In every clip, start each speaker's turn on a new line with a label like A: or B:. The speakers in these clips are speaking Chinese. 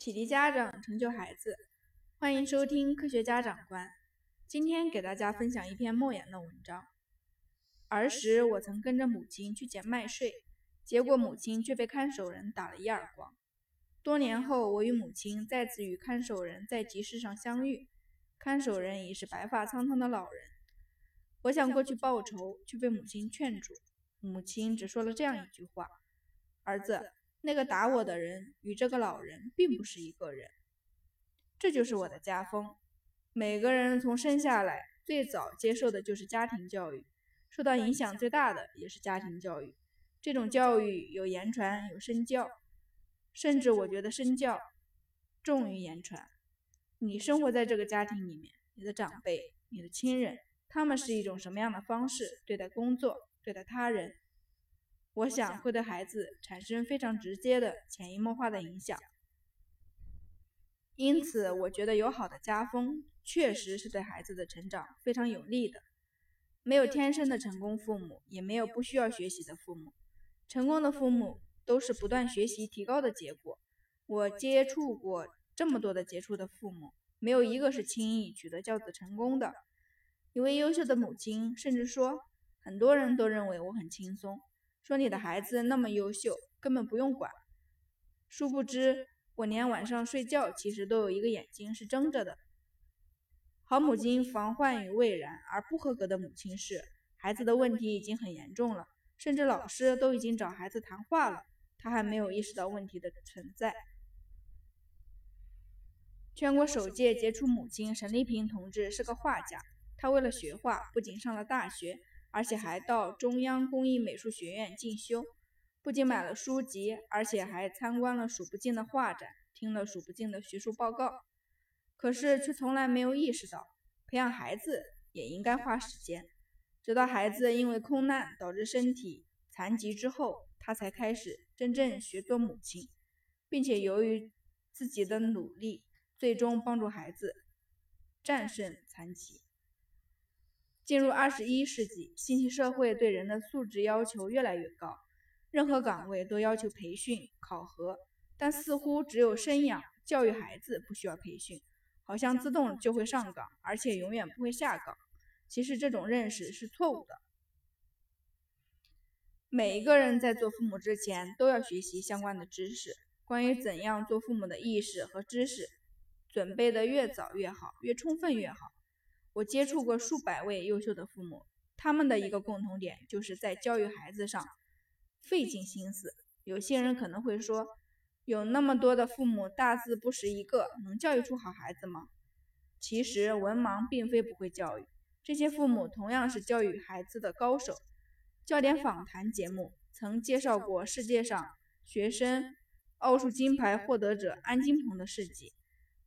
A: 启迪家长，成就孩子。欢迎收听科学家长观。今天给大家分享一篇莫言的文章。儿时，我曾跟着母亲去捡麦穗，结果母亲却被看守人打了一耳光。多年后，我与母亲再次与看守人在集市上相遇，看守人已是白发苍苍的老人。我想过去报仇，却被母亲劝住。母亲只说了这样一句话：“儿子。”那个打我的人与这个老人并不是一个人，这就是我的家风。每个人从生下来最早接受的就是家庭教育，受到影响最大的也是家庭教育。这种教育有言传，有身教，甚至我觉得身教重于言传。你生活在这个家庭里面，你的长辈、你的亲人，他们是一种什么样的方式对待工作、对待他人？我想会对孩子产生非常直接的潜移默化的影响，因此我觉得有好的家风确实是对孩子的成长非常有利的。没有天生的成功父母，也没有不需要学习的父母。成功的父母都是不断学习提高的结果。我接触过这么多的杰出的父母，没有一个是轻易取得教子成功的。一位优秀的母亲甚至说，很多人都认为我很轻松。说你的孩子那么优秀，根本不用管。殊不知，我连晚上睡觉其实都有一个眼睛是睁着的。好母亲防患于未然，而不合格的母亲是孩子的问题已经很严重了，甚至老师都已经找孩子谈话了，他还没有意识到问题的存在。全国首届杰出母亲沈丽萍同志是个画家，她为了学画，不仅上了大学。而且还到中央工艺美术学院进修，不仅买了书籍，而且还参观了数不尽的画展，听了数不尽的学术报告。可是却从来没有意识到，培养孩子也应该花时间。直到孩子因为空难导致身体残疾之后，他才开始真正学做母亲，并且由于自己的努力，最终帮助孩子战胜残疾。进入二十一世纪，信息社会对人的素质要求越来越高，任何岗位都要求培训考核，但似乎只有生养教育孩子不需要培训，好像自动就会上岗，而且永远不会下岗。其实这种认识是错误的。每一个人在做父母之前都要学习相关的知识，关于怎样做父母的意识和知识，准备的越早越好，越充分越好。我接触过数百位优秀的父母，他们的一个共同点就是在教育孩子上费尽心思。有些人可能会说，有那么多的父母大字不识一个，能教育出好孩子吗？其实文盲并非不会教育，这些父母同样是教育孩子的高手。焦点访谈节目曾介绍过世界上学生奥数金牌获得者安金鹏的事迹。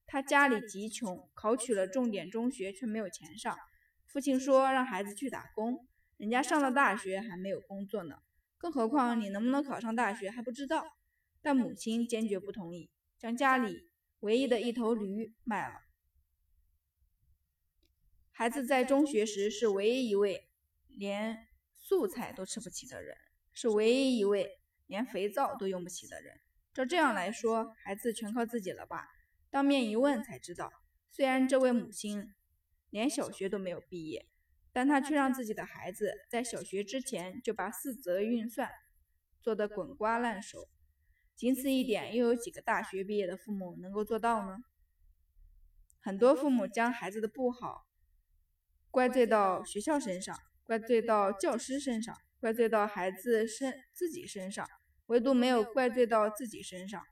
A: 他家里极穷，考取了重点中学却没有钱上。父亲说让孩子去打工，人家上了大学还没有工作呢，更何况你能不能考上大学还不知道。但母亲坚决不同意，将家里唯一的一头驴卖了。孩子在中学时是唯一一位连素菜都吃不起的人，是唯一一位连肥皂都用不起的人。照这样来说，孩子全靠自己了吧？当面一问才知道，虽然这位母亲连小学都没有毕业，但她却让自己的孩子在小学之前就把四则运算做得滚瓜烂熟。仅此一点，又有几个大学毕业的父母能够做到呢？很多父母将孩子的不好怪罪到学校身上，怪罪到教师身上，怪罪到孩子身自己身上，唯独没有怪罪到自己身上。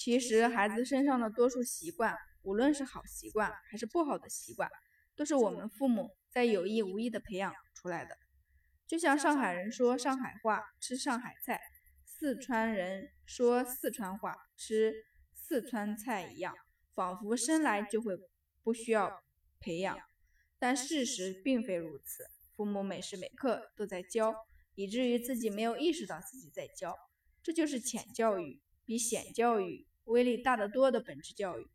A: 其实，孩子身上的多数习惯，无论是好习惯还是不好的习惯，都是我们父母在有意无意的培养出来的。就像上海人说上海话吃上海菜，四川人说四川话吃四川菜一样，仿佛生来就会不需要培养。但事实并非如此，父母每时每刻都在教，以至于自己没有意识到自己在教。这就是浅教育，比显教育。威力大得多的本质教育，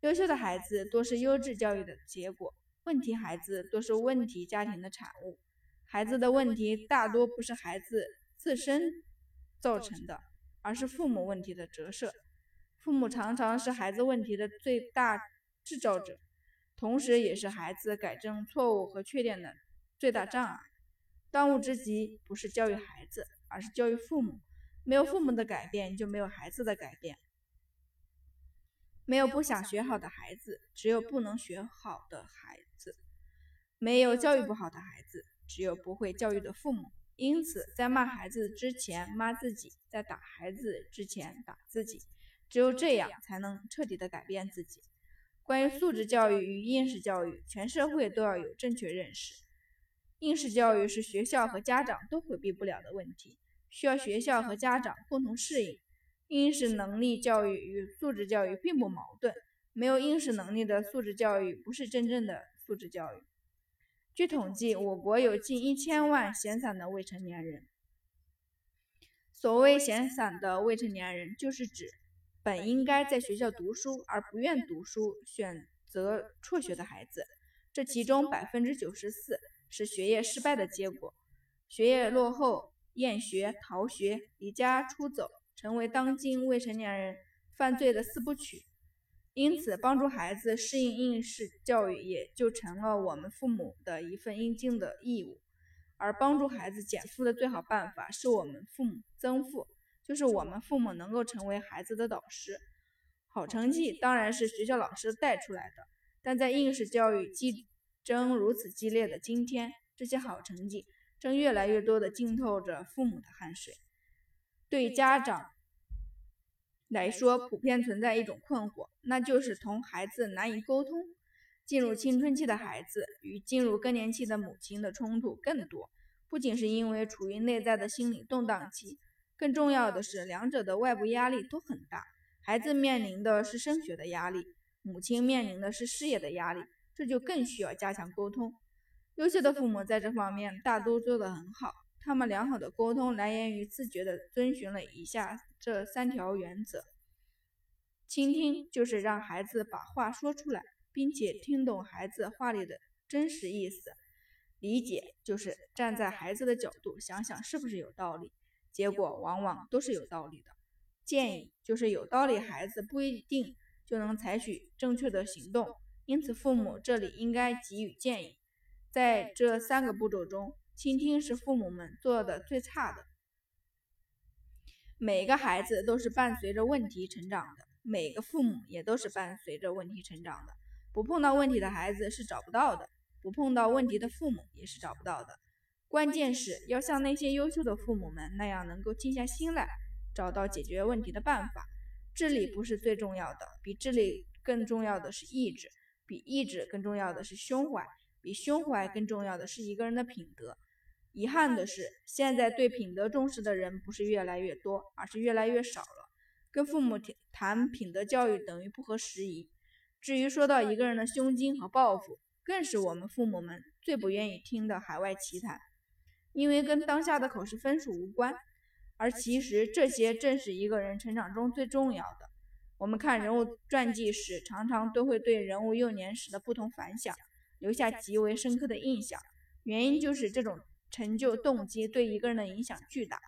A: 优秀的孩子多是优质教育的结果，问题孩子多是问题家庭的产物。孩子的问题大多不是孩子自身造成的，而是父母问题的折射。父母常常是孩子问题的最大制造者，同时也是孩子改正错误和缺点的最大障碍。当务之急不是教育孩子，而是教育父母。没有父母的改变，就没有孩子的改变。没有不想学好的孩子，只有不能学好的孩子。没有教育不好的孩子，只有不会教育的父母。因此，在骂孩子之前骂自己，在打孩子之前打自己。只有这样，才能彻底的改变自己。关于素质教育与应试教育，全社会都要有正确认识。应试教育是学校和家长都回避不了的问题，需要学校和家长共同适应。应试能力教育与素质教育并不矛盾，没有应试能力的素质教育不是真正的素质教育。据统计，我国有近一千万闲散的未成年人。所谓闲散的未成年人，就是指。本应该在学校读书而不愿读书、选择辍学的孩子，这其中百分之九十四是学业失败的结果，学业落后、厌学、逃学、离家出走，成为当今未成年人犯罪的四部曲。因此，帮助孩子适应应试教育，也就成了我们父母的一份应尽的义务。而帮助孩子减负的最好办法，是我们父母增负。就是我们父母能够成为孩子的导师，好成绩当然是学校老师带出来的，但在应试教育竞争如此激烈的今天，这些好成绩正越来越多的浸透着父母的汗水。对家长来说，普遍存在一种困惑，那就是同孩子难以沟通。进入青春期的孩子与进入更年期的母亲的冲突更多，不仅是因为处于内在的心理动荡期。更重要的是，两者的外部压力都很大。孩子面临的是升学的压力，母亲面临的是事业的压力，这就更需要加强沟通。优秀的父母在这方面大都做得很好。他们良好的沟通来源于自觉地遵循了以下这三条原则：倾听就是让孩子把话说出来，并且听懂孩子话里的真实意思；理解就是站在孩子的角度想想是不是有道理。结果往往都是有道理的。建议就是有道理，孩子不一定就能采取正确的行动，因此父母这里应该给予建议。在这三个步骤中，倾听是父母们做的最差的。每个孩子都是伴随着问题成长的，每个父母也都是伴随着问题成长的。不碰到问题的孩子是找不到的，不碰到问题的父母也是找不到的。关键是要像那些优秀的父母们那样，能够静下心来，找到解决问题的办法。智力不是最重要的，比智力更重要的是意志，比意志更重要的是胸怀，比胸怀更重要的是一个人的品德。遗憾的是，现在对品德重视的人不是越来越多，而是越来越少了。跟父母谈品德教育等于不合时宜。至于说到一个人的胸襟和抱负，更是我们父母们最不愿意听的海外奇谈。因为跟当下的考试分数无关，而其实这些正是一个人成长中最重要的。我们看人物传记时，常常都会对人物幼年时的不同反响留下极为深刻的印象，原因就是这种成就动机对一个人的影响巨大。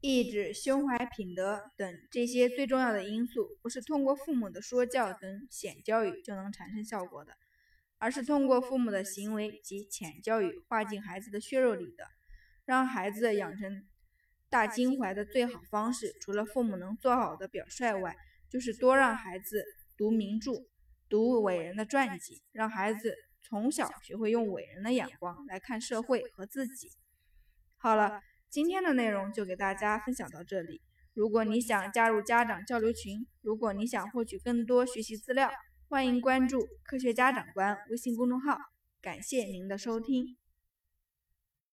A: 意志、胸怀、品德等这些最重要的因素，不是通过父母的说教等显教育就能产生效果的。而是通过父母的行为及浅教育化进孩子的血肉里的，让孩子养成大襟怀的最好方式，除了父母能做好的表率外，就是多让孩子读名著，读伟人的传记，让孩子从小学会用伟人的眼光来看社会和自己。好了，今天的内容就给大家分享到这里。如果你想加入家长交流群，如果你想获取更多学习资料。欢迎关注“科学家长官”微信公众号，感谢您的收听。